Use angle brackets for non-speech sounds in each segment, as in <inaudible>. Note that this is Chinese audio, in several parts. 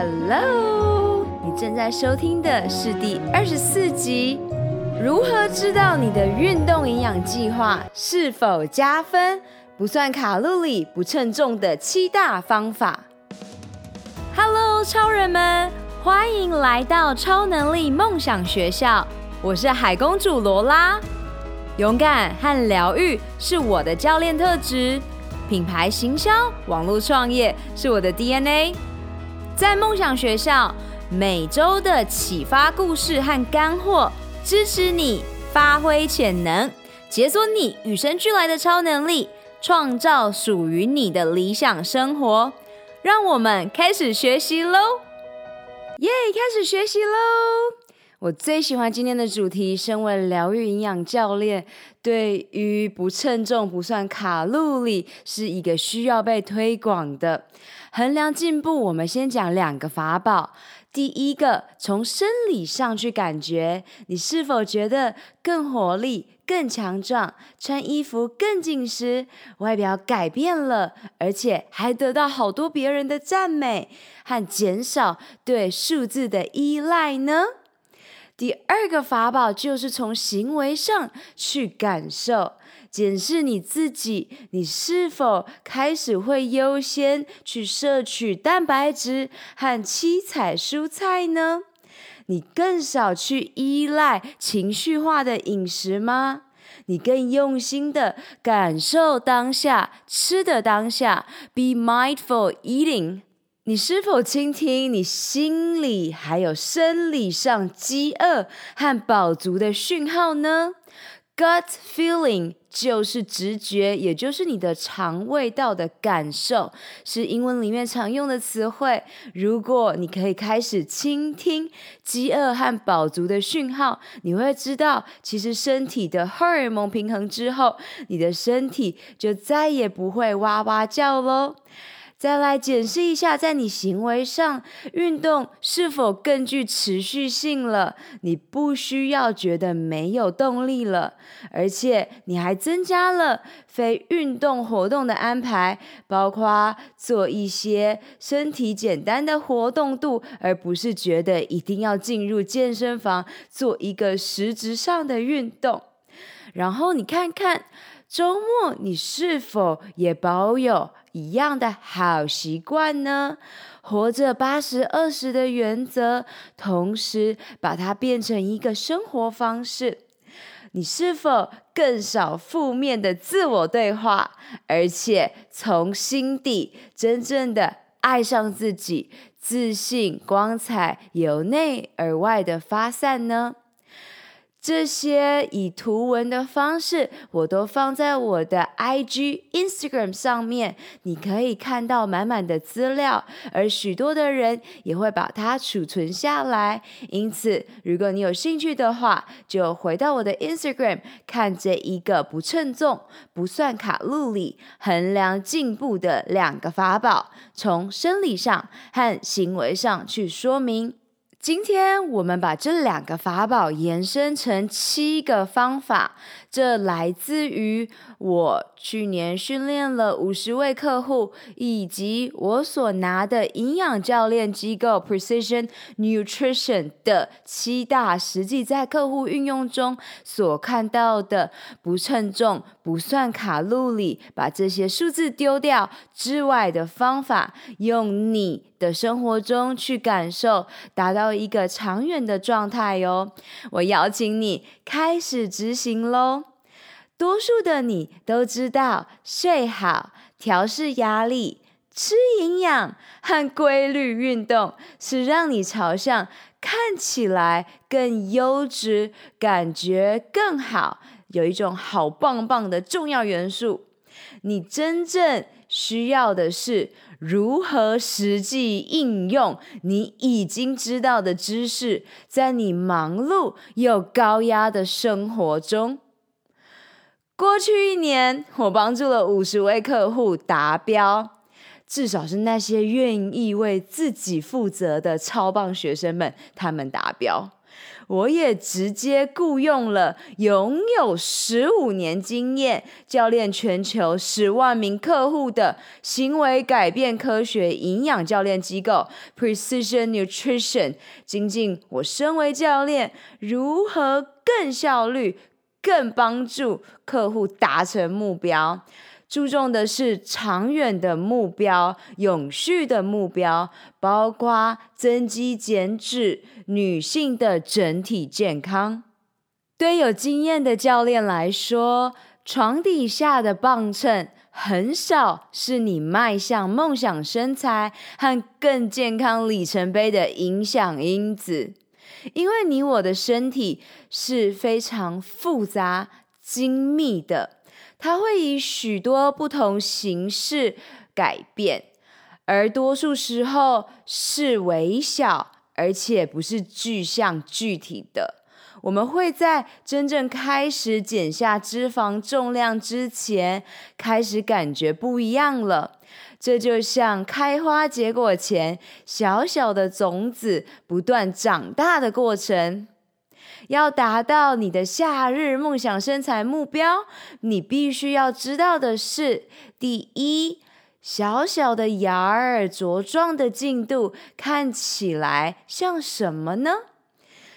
Hello，你正在收听的是第二十四集。如何知道你的运动营养计划是否加分？不算卡路里、不称重的七大方法。Hello，超人们，欢迎来到超能力梦想学校。我是海公主罗拉。勇敢和疗愈是我的教练特质，品牌行销、网络创业是我的 DNA。在梦想学校，每周的启发故事和干货，支持你发挥潜能，解锁你与生俱来的超能力，创造属于你的理想生活。让我们开始学习喽！耶，开始学习喽！我最喜欢今天的主题，身为疗愈营养教练，对于不称重、不算卡路里，是一个需要被推广的。衡量进步，我们先讲两个法宝。第一个，从生理上去感觉，你是否觉得更活力、更强壮，穿衣服更紧实，外表改变了，而且还得到好多别人的赞美，和减少对数字的依赖呢？第二个法宝就是从行为上去感受。检视你自己，你是否开始会优先去摄取蛋白质和七彩蔬菜呢？你更少去依赖情绪化的饮食吗？你更用心的感受当下，吃的当下，be mindful eating。你是否倾听你心理还有生理上饥饿和饱足的讯号呢？Gut feeling 就是直觉，也就是你的肠胃道的感受，是英文里面常用的词汇。如果你可以开始倾听饥饿和饱足的讯号，你会知道，其实身体的荷尔蒙平衡之后，你的身体就再也不会哇哇叫喽。再来检视一下，在你行为上，运动是否更具持续性了？你不需要觉得没有动力了，而且你还增加了非运动活动的安排，包括做一些身体简单的活动度，而不是觉得一定要进入健身房做一个实质上的运动。然后你看看。周末你是否也保有一样的好习惯呢？活着八十二十的原则，同时把它变成一个生活方式。你是否更少负面的自我对话，而且从心底真正的爱上自己，自信、光彩由内而外的发散呢？这些以图文的方式，我都放在我的 IG、Instagram 上面，你可以看到满满的资料，而许多的人也会把它储存下来。因此，如果你有兴趣的话，就回到我的 Instagram 看这一个不称重、不算卡路里、衡量进步的两个法宝，从生理上和行为上去说明。今天我们把这两个法宝延伸成七个方法，这来自于我去年训练了五十位客户，以及我所拿的营养教练机构 Precision Nutrition 的七大实际在客户运用中所看到的不称重、不算卡路里，把这些数字丢掉之外的方法，用你的生活中去感受，达到一个长远的状态哟。我邀请你开始执行喽。多数的你都知道，睡好、调试压力、吃营养和规律运动，是让你朝向看起来更优质、感觉更好、有一种好棒棒的重要元素。你真正需要的是如何实际应用你已经知道的知识，在你忙碌又高压的生活中。过去一年，我帮助了五十位客户达标，至少是那些愿意为自己负责的超棒学生们，他们达标。我也直接雇佣了拥有十五年经验、教练全球十万名客户的行为改变科学营养教练机构 Precision Nutrition，精进我身为教练如何更效率、更帮助客户达成目标。注重的是长远的目标、永续的目标，包括增肌减脂、女性的整体健康。对有经验的教练来说，床底下的磅秤很少是你迈向梦想身材和更健康里程碑的影响因子，因为你我的身体是非常复杂、精密的。它会以许多不同形式改变，而多数时候是微小，而且不是具象具体的。我们会在真正开始减下脂肪重量之前，开始感觉不一样了。这就像开花结果前，小小的种子不断长大的过程。要达到你的夏日梦想身材目标，你必须要知道的是：第一，小小的芽儿茁壮的进度看起来像什么呢？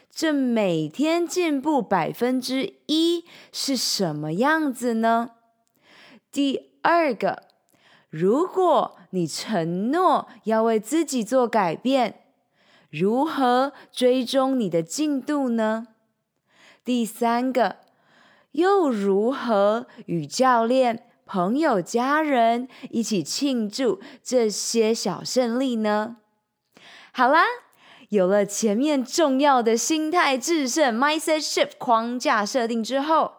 这每天进步百分之一是什么样子呢？第二个，如果你承诺要为自己做改变，如何追踪你的进度呢？第三个，又如何与教练、朋友、家人一起庆祝这些小胜利呢？好啦，有了前面重要的心态制胜 （mindset shift） 框架设定之后，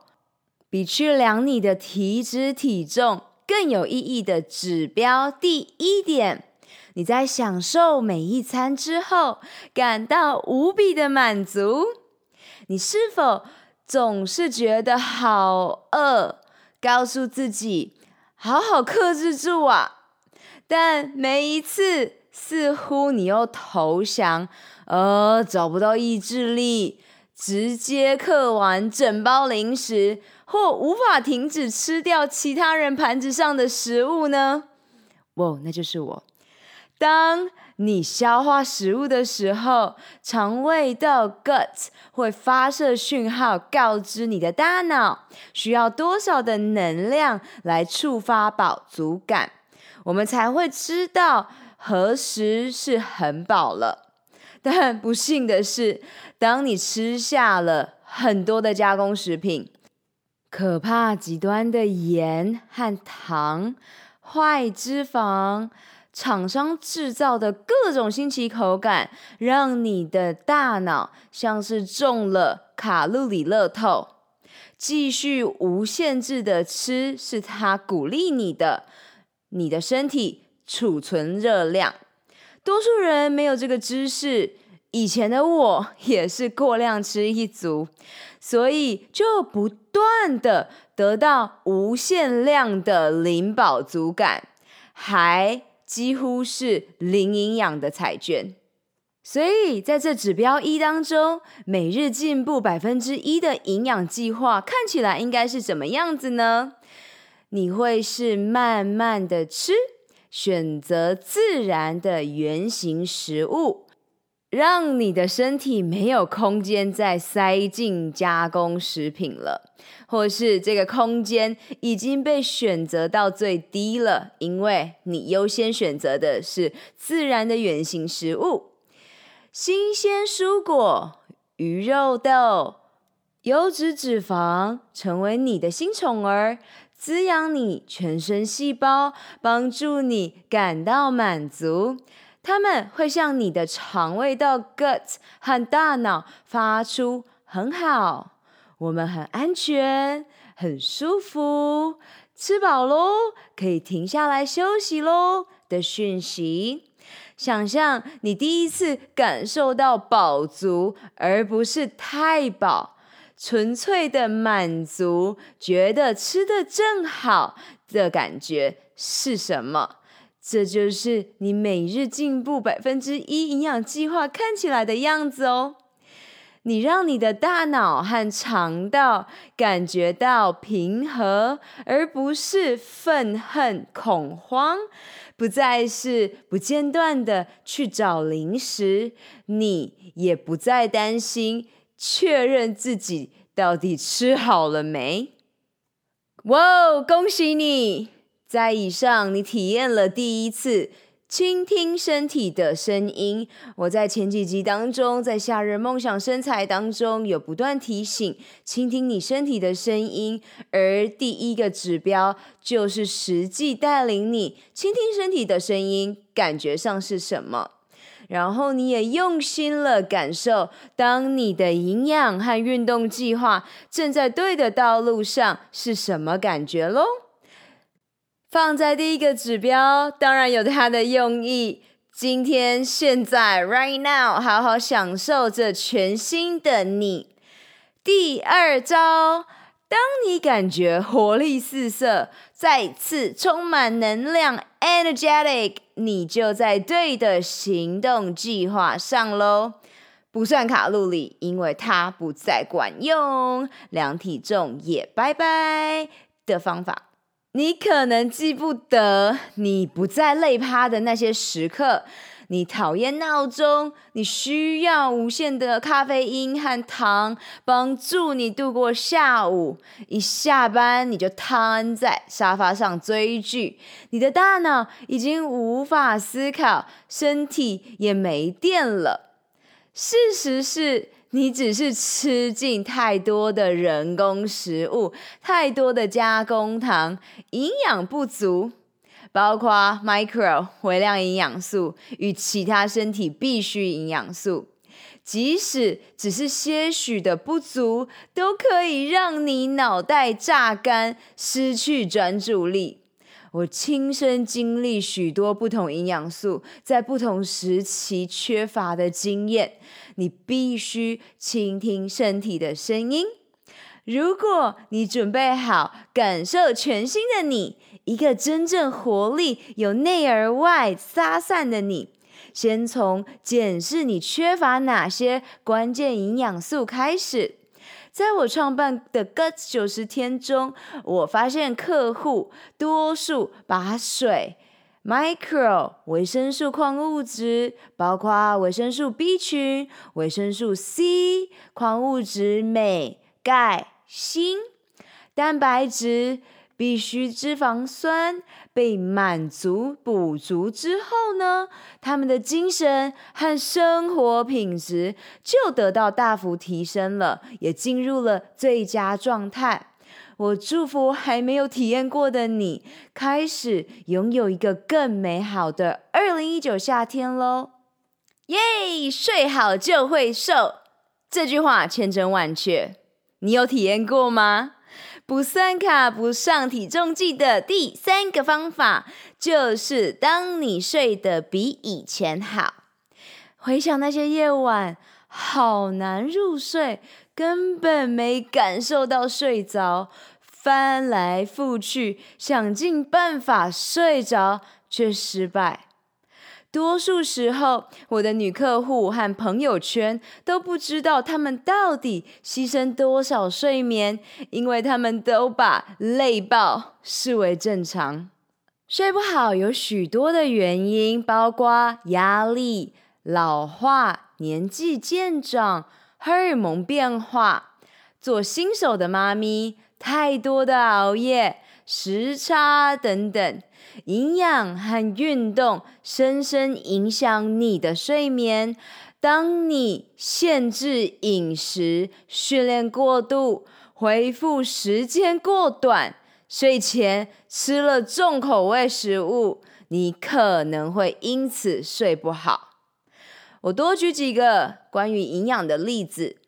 比去量你的体脂体重更有意义的指标，第一点，你在享受每一餐之后，感到无比的满足。你是否总是觉得好饿？告诉自己好好克制住啊！但每一次似乎你又投降，呃，找不到意志力，直接嗑完整包零食，或无法停止吃掉其他人盘子上的食物呢？哇，那就是我。当你消化食物的时候，肠胃道 gut 会发射讯号，告知你的大脑需要多少的能量来触发饱足感，我们才会知道何时是很饱了。但不幸的是，当你吃下了很多的加工食品，可怕极端的盐和糖，坏脂肪。厂商制造的各种新奇口感，让你的大脑像是中了卡路里乐透。继续无限制的吃，是他鼓励你的，你的身体储存热量。多数人没有这个知识，以前的我 <laughs> 也是过量吃一族，所以就不断的得到无限量的零饱足感，还。几乎是零营养的彩券，所以在这指标一当中，每日进步百分之一的营养计划看起来应该是怎么样子呢？你会是慢慢的吃，选择自然的原型食物。让你的身体没有空间再塞进加工食品了，或是这个空间已经被选择到最低了，因为你优先选择的是自然的原型食物，新鲜蔬果、鱼肉豆、油脂脂肪，成为你的新宠儿，滋养你全身细胞，帮助你感到满足。他们会向你的肠胃道 gut 和大脑发出“很好，我们很安全，很舒服，吃饱喽，可以停下来休息喽”的讯息。想象你第一次感受到饱足，而不是太饱，纯粹的满足，觉得吃得正好的感觉是什么？这就是你每日进步百分之一营养计划看起来的样子哦。你让你的大脑和肠道感觉到平和，而不是愤恨、恐慌，不再是不间断的去找零食，你也不再担心确认自己到底吃好了没。哇哦，恭喜你！在以上，你体验了第一次。倾听身体的声音。我在前几集当中，在夏日梦想身材当中有不断提醒，倾听你身体的声音。而第一个指标就是实际带领你倾听身体的声音，感觉上是什么？然后你也用心了感受，当你的营养和运动计划正在对的道路上，是什么感觉喽？放在第一个指标，当然有它的用意。今天、现在，right now，好好享受这全新的你。第二招，当你感觉活力四射，再次充满能量，energetic，你就在对的行动计划上喽。不算卡路里，因为它不再管用。量体重也拜拜的方法。你可能记不得你不再累趴的那些时刻，你讨厌闹钟，你需要无限的咖啡因和糖帮助你度过下午。一下班你就瘫在沙发上追剧，你的大脑已经无法思考，身体也没电了。事实是。你只是吃进太多的人工食物，太多的加工糖，营养不足，包括 micro 微量营养素与其他身体必需营养素，即使只是些许的不足，都可以让你脑袋榨干，失去专注力。我亲身经历许多不同营养素在不同时期缺乏的经验。你必须倾听身体的声音。如果你准备好感受全新的你，一个真正活力、由内而外撒散的你，先从检视你缺乏哪些关键营养素开始。在我创办的 Guts 九十天中，我发现客户多数把水、micro 维生素、矿物质，包括维生素 B 群、维生素 C、矿物质镁、钙、锌、蛋白质。必需脂肪酸被满足补足之后呢，他们的精神和生活品质就得到大幅提升了，也进入了最佳状态。我祝福还没有体验过的你，开始拥有一个更美好的二零一九夏天喽！耶，睡好就会瘦，这句话千真万确，你有体验过吗？不算卡不上体重计的第三个方法，就是当你睡得比以前好。回想那些夜晚，好难入睡，根本没感受到睡着，翻来覆去想尽办法睡着，却失败。多数时候，我的女客户和朋友圈都不知道他们到底牺牲多少睡眠，因为他们都把累爆视为正常。睡不好有许多的原因，包括压力、老化、年纪渐长、荷尔蒙变化、做新手的妈咪、太多的熬夜、时差等等。营养和运动深深影响你的睡眠。当你限制饮食、训练过度、恢复时间过短、睡前吃了重口味食物，你可能会因此睡不好。我多举几个关于营养的例子。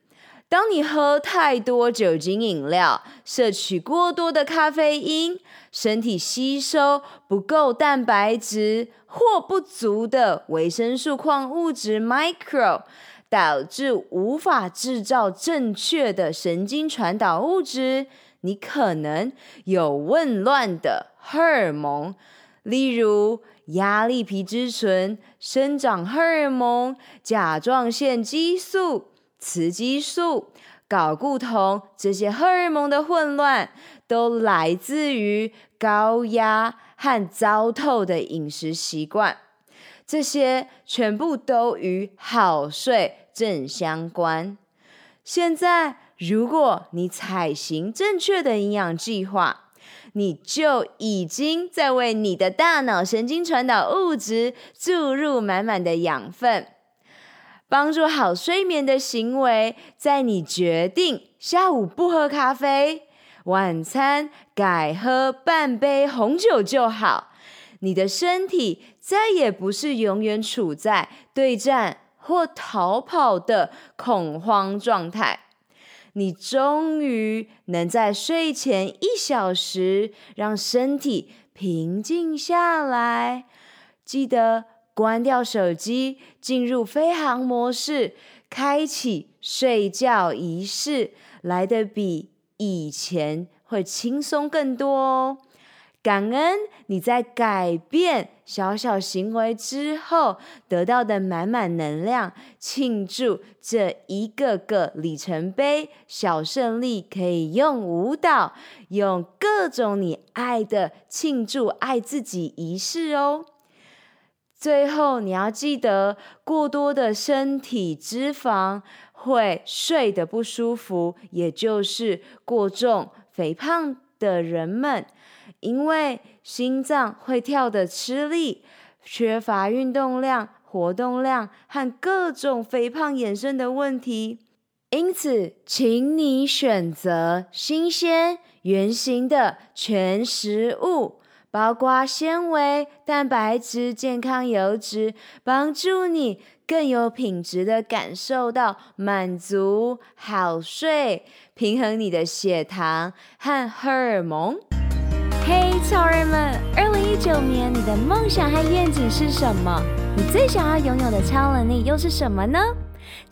当你喝太多酒精饮料，摄取过多的咖啡因，身体吸收不够蛋白质或不足的维生素、矿物质 （micro），导致无法制造正确的神经传导物质，你可能有紊乱的荷尔蒙，例如压力皮质醇、生长荷尔蒙、甲状腺激素。雌激素、睾固酮这些荷尔蒙的混乱，都来自于高压和糟透的饮食习惯。这些全部都与好睡正相关。现在，如果你采行正确的营养计划，你就已经在为你的大脑神经传导物质注入满满的养分，帮助好睡眠的行为。在你决定下午不喝咖啡，晚餐改喝半杯红酒就好，你的身体再也不是永远处在对战或逃跑的恐慌状态，你终于能在睡前一小时让身体平静下来。记得关掉手机，进入飞航模式，开启睡觉仪式，来得比以前会轻松更多哦。感恩你在改变小小行为之后得到的满满能量，庆祝这一个个里程碑小胜利，可以用舞蹈，用各种你爱的庆祝爱自己仪式哦。最后你要记得，过多的身体脂肪会睡得不舒服，也就是过重、肥胖的人们。因为心脏会跳得吃力，缺乏运动量、活动量和各种肥胖衍生的问题，因此，请你选择新鲜、圆形的全食物，包括纤维、蛋白质、健康油脂，帮助你更有品质地感受到满足、好睡，平衡你的血糖和荷尔蒙。嘿，超人们！二零一九年，你的梦想和愿景是什么？你最想要拥有的超能力又是什么呢？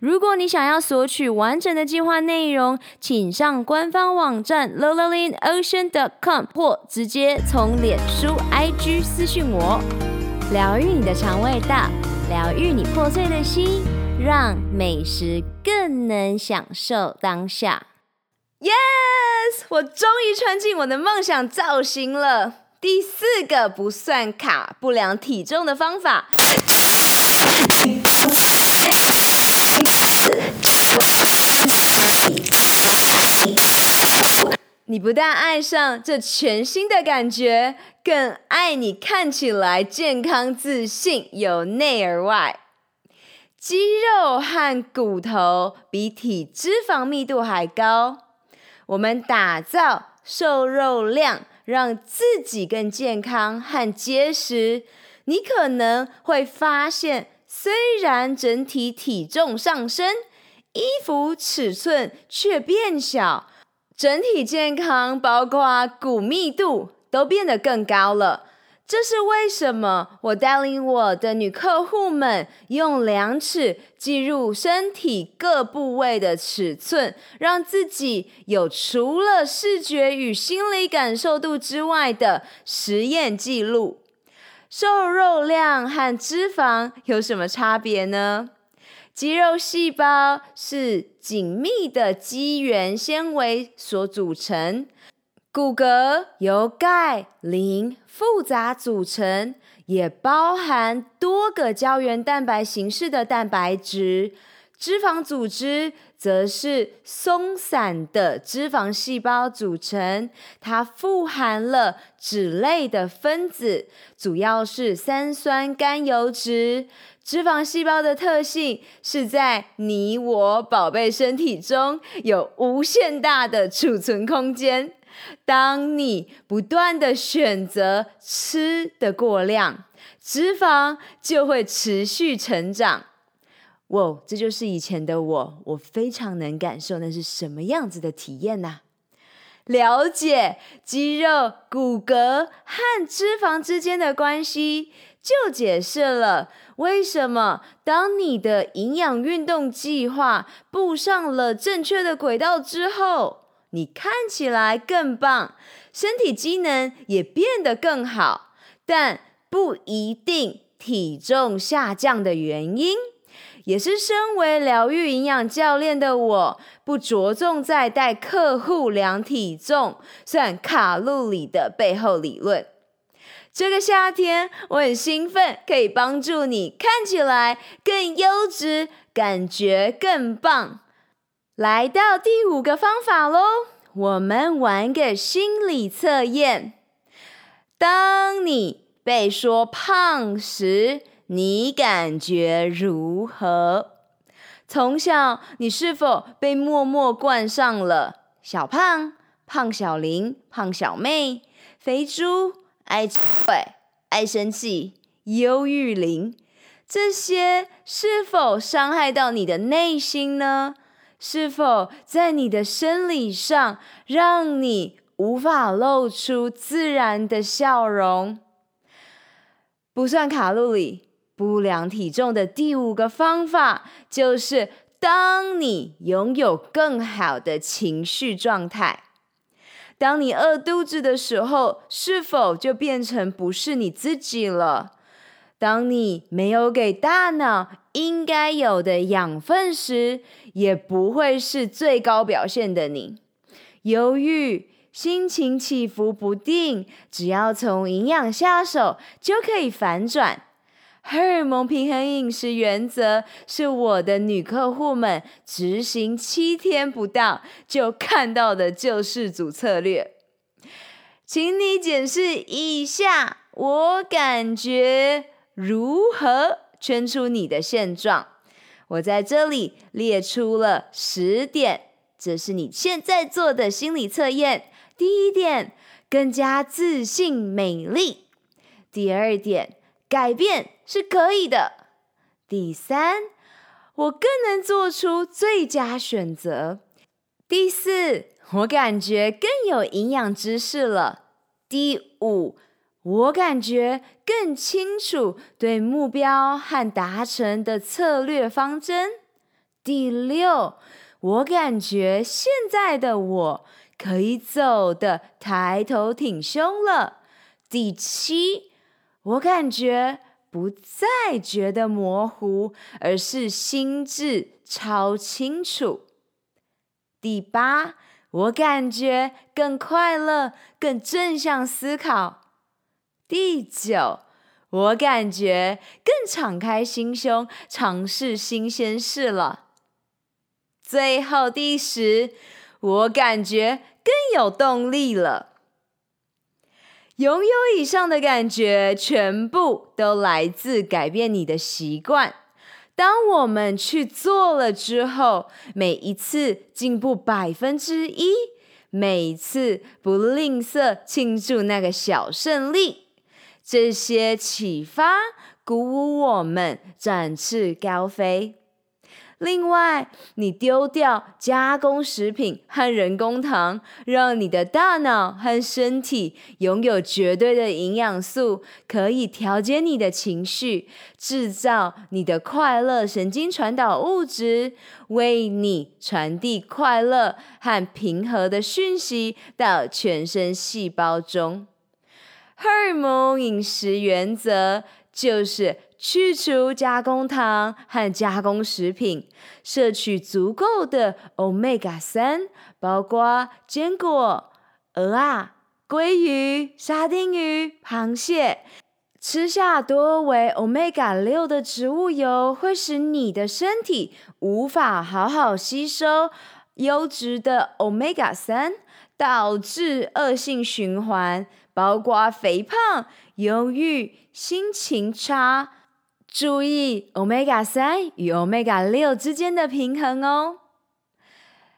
如果你想要索取完整的计划内容，请上官方网站 lolalineocean.com 或直接从脸书 IG 私讯我。疗愈你的肠胃道，疗愈你破碎的心。让美食更能享受当下。Yes，我终于穿进我的梦想造型了。第四个不算卡不良体重的方法，你不但爱上这全新的感觉，更爱你看起来健康自信，由内而外。肌肉和骨头比体脂肪密度还高。我们打造瘦肉量，让自己更健康和结实。你可能会发现，虽然整体体重上升，衣服尺寸却变小，整体健康，包括骨密度，都变得更高了。这是为什么？我带领我的女客户们用量尺记录身体各部位的尺寸，让自己有除了视觉与心理感受度之外的实验记录。瘦肉量和脂肪有什么差别呢？肌肉细胞是紧密的肌原纤维所组成。骨骼由钙、磷复杂组成，也包含多个胶原蛋白形式的蛋白质。脂肪组织则是松散的脂肪细胞组成，它富含了脂类的分子，主要是三酸甘油酯。脂肪细胞的特性是在你我宝贝身体中有无限大的储存空间。当你不断地选择吃的过量，脂肪就会持续成长。哇，这就是以前的我，我非常能感受那是什么样子的体验呐、了解肌肉、骨骼和脂肪之间的关系，就解释了为什么当你的营养运动计划步上了正确的轨道之后，你看起来更棒，身体机能也变得更好，但不一定体重下降的原因，也是身为疗愈营养教练的我不着重在带客户量体重、算卡路里的背后理论。这个夏天，我很兴奋，可以帮助你看起来更优质，感觉更棒。来到第五个方法喽，我们玩个心理测验。当你被说胖时，你感觉如何？从小，你是否被默默冠上了小胖、胖小林、胖小妹、肥猪、爱吃鬼、爱生气、忧郁林？这些是否伤害到你的内心呢？是否在你的生理上让你无法露出自然的笑容？不算卡路里、不良体重的第五个方法，就是当你拥有更好的情绪状态。当你饿肚子的时候，是否就变成不是你自己了？当你没有给大脑应该有的养分时，也不会是最高表现的你。忧郁、心情起伏不定，只要从营养下手，就可以反转。荷尔蒙平衡饮食原则是我的女客户们执行七天不到就看到的救世主策略。请你检视一下，我感觉。如何圈出你的现状？我在这里列出了十点，这是你现在做的心理测验。第一点，更加自信美丽；第二点，改变是可以的；第三，我更能做出最佳选择；第四，我感觉更有营养知识了；第五。我感觉更清楚对目标和达成的策略方针。第六，我感觉现在的我可以走得抬头挺胸了。第七，我感觉不再觉得模糊，而是心智超清楚。第八，我感觉更快乐，更正向思考。第九，我感觉更敞开心胸，尝试新鲜事了。最后第十，我感觉更有动力了。拥有以上的感觉，全部都来自改变你的习惯。当我们去做了之后，每一次进步百分之一，每一次不吝啬庆祝那个小胜利。这些启发鼓舞我们展翅高飞。另外，你丢掉加工食品和人工糖，让你的大脑和身体拥有绝对的营养素，可以调节你的情绪，制造你的快乐神经传导物质，为你传递快乐和平和的讯息到全身细胞中。荷尔蒙饮食原则就是去除加工糖和加工食品，摄取足够的 Omega 三，包括坚果、鹅啊、鲑鱼、沙丁鱼、螃蟹，吃下多为 Omega 六的植物油，会使你的身体无法好好吸收优质的 Omega 三，导致恶性循环，包括肥胖、忧郁、心情差。注意 Omega 三与 Omega 六之间的平衡哦。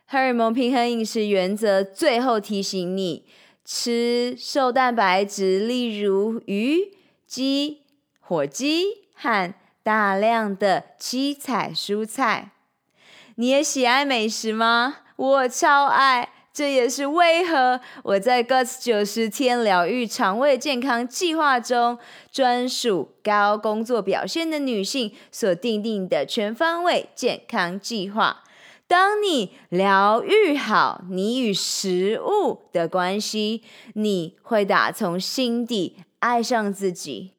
荷尔蒙平衡饮食原则最后提醒你：吃瘦蛋白质，例如鱼。鸡、火鸡和大量的七彩蔬菜，你也喜爱美食吗？我超爱，这也是为何我在 Guts 九十天疗愈肠胃健康计划中，专属高工作表现的女性所订定的全方位健康计划。当你疗愈好你与食物的关系，你会打从心底。爱上自己。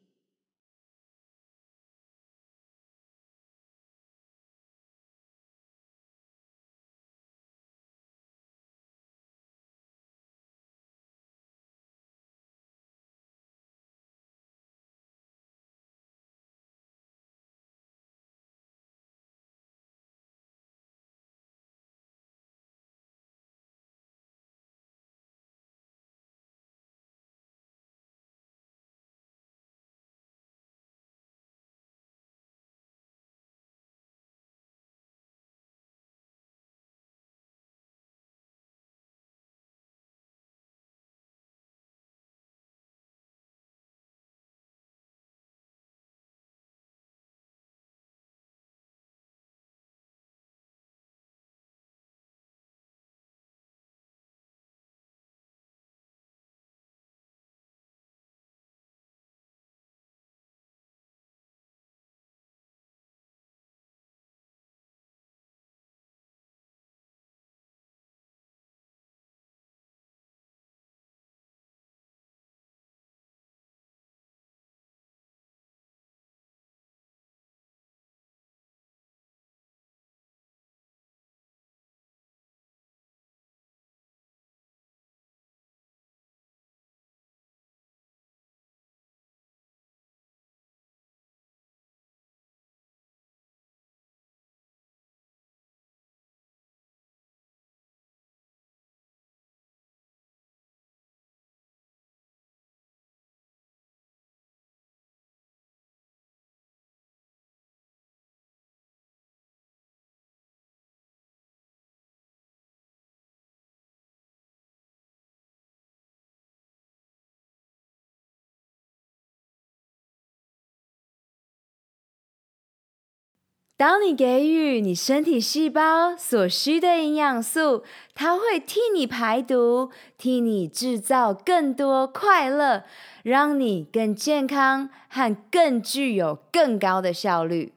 当你给予你身体细胞所需的营养素，它会替你排毒，替你制造更多快乐，让你更健康和更具有更高的效率。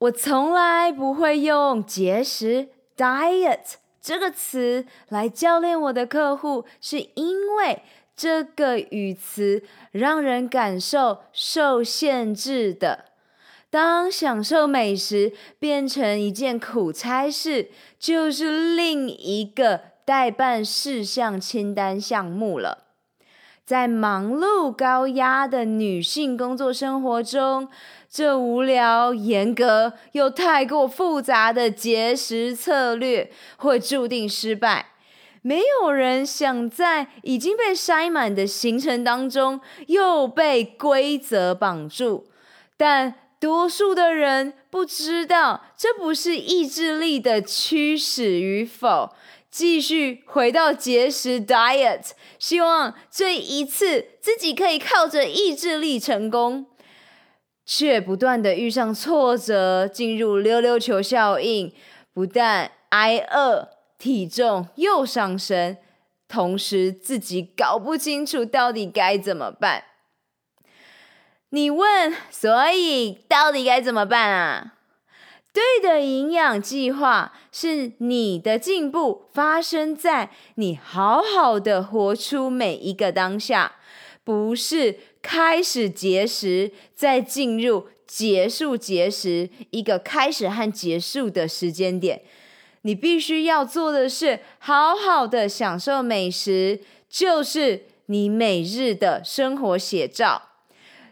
我从来不会用节食 （diet） 这个词来教练我的客户，是因为这个语词让人感受受限制的。当享受美食变成一件苦差事，就是另一个待办事项清单项目了。在忙碌高压的女性工作生活中，这无聊、严格又太过复杂的节食策略会注定失败。没有人想在已经被塞满的行程当中又被规则绑住，但。多数的人不知道，这不是意志力的驱使与否。继续回到节食 diet，希望这一次自己可以靠着意志力成功，却不断的遇上挫折，进入溜溜球效应，不但挨饿，体重又上升，同时自己搞不清楚到底该怎么办。你问，所以到底该怎么办啊？对的营养计划是你的进步发生在你好好的活出每一个当下，不是开始节食再进入结束节食一个开始和结束的时间点。你必须要做的是好好的享受美食，就是你每日的生活写照。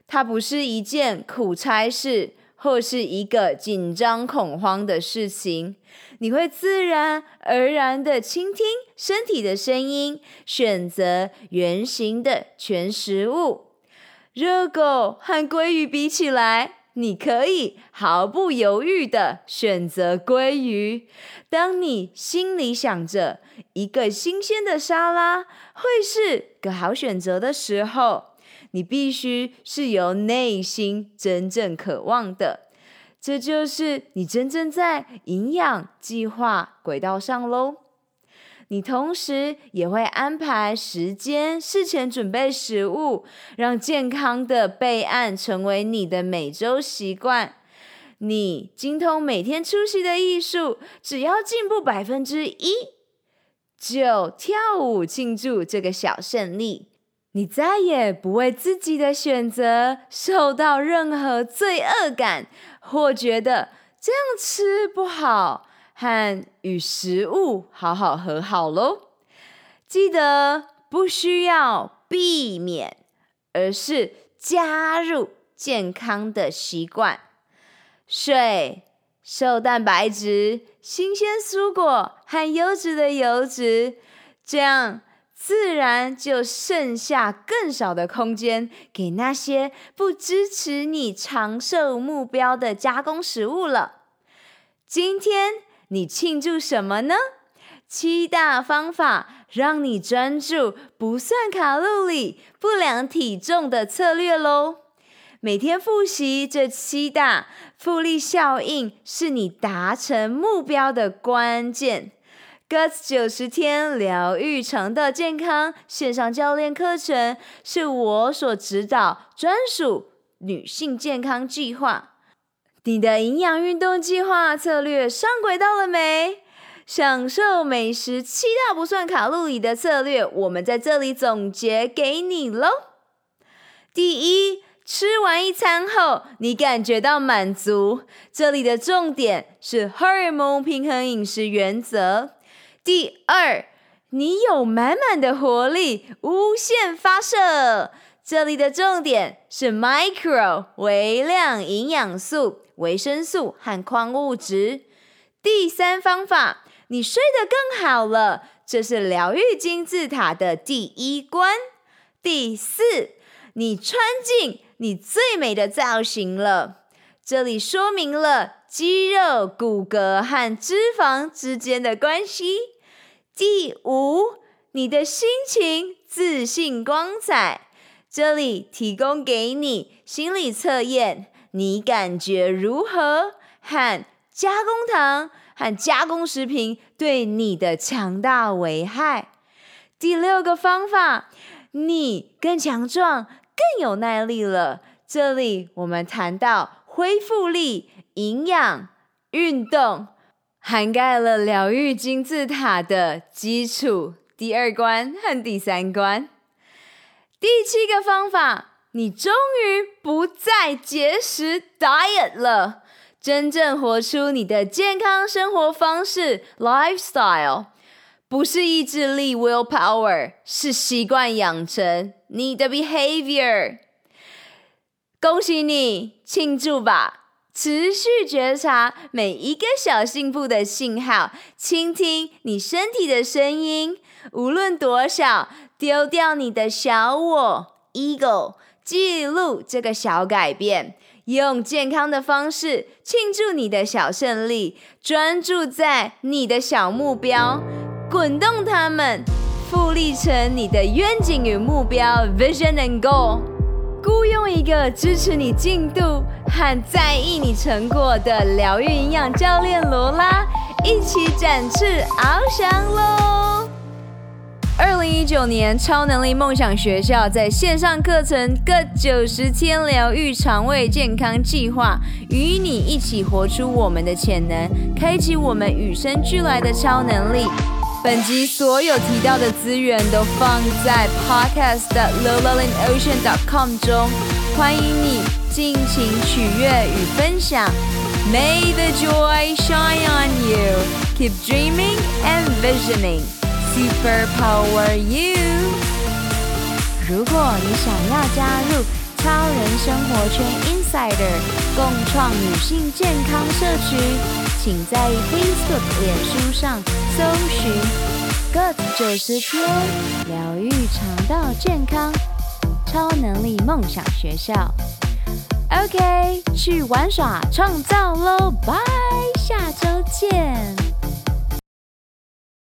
它不是一件苦差事，或是一个紧张恐慌的事情。你会自然而然地倾听身体的声音，选择圆形的全食物。热狗和鲑鱼比起来，你可以毫不犹豫地选择鲑鱼。当你心里想着一个新鲜的沙拉会是个好选择的时候，你必须是由内心真正渴望的。这就是你真正在营养计划轨道上喽。你同时也会安排时间，事前准备食物，让健康的备案成为你的每周习惯。你精通每天出席的艺术，只要进步百分之一，就跳舞庆祝这个小胜利。你再也不为自己的选择受到任何罪恶感，或觉得这样吃不好。和与食物好好和好喽。记得不需要避免，而是加入健康的习惯：水、瘦蛋白质、新鲜蔬果和优质的油脂。这样自然就剩下更少的空间给那些不支持你长寿目标的加工食物了。今天。你庆祝什么呢？七大方法让你专注不算卡路里、不量体重的策略喽。每天复习这七大，复利效应是你达成目标的关键。Guts 九十天疗愈肠道健康线上教练课程是我所指导专属女性健康计划。你的营养运动计划策略上轨道了没？享受美食七大不算卡路里的策略，我们在这里总结给你喽。第一，吃完一餐后，你感觉到满足，这里的重点是荷尔蒙平衡饮食原则。第二，你有满满的活力，无限发射，这里的重点是 micro 微量营养素。维生素和矿物质。第三方法，你睡得更好了，这是疗愈金字塔的第一关。第四，你穿进你最美的造型了，这里说明了肌肉、骨骼和脂肪之间的关系。第五，你的心情自信光彩，这里提供给你心理测验。你感觉如何？和加工糖和加工食品对你的强大危害。第六个方法，你更强壮、更有耐力了。这里我们谈到恢复力、营养、运动，涵盖了疗愈金字塔的基础第二关和第三关。第七个方法。你终于不再节食 diet 了，真正活出你的健康生活方式 lifestyle，不是意志力 willpower，是习惯养成你的 behavior。恭喜你，庆祝吧！持续觉察每一个小幸福的信号，倾听你身体的声音，无论多小，丢掉你的小我 ego。记录这个小改变，用健康的方式庆祝你的小胜利，专注在你的小目标，滚动它们，复利成你的愿景与目标 （vision and goal）。雇佣一个支持你进度和在意你成果的疗愈营养教练罗拉，一起展翅翱翔喽！二零一九年超能力梦想学校在线上课程各九十天疗愈肠胃健康计划，与你一起活出我们的潜能，开启我们与生俱来的超能力。本集所有提到的资源都放在 podcast.lowlalinocean.com 中，欢迎你尽情取悦与分享。May the joy shine on you. Keep dreaming and visioning. Super Power You！如果你想要加入超人生活圈 Insider 共创女性健康社区，请在 Facebook、脸书上搜寻 “Good 九十天疗愈肠道健康超能力梦想学校”。OK，去玩耍创造喽！拜，下周见。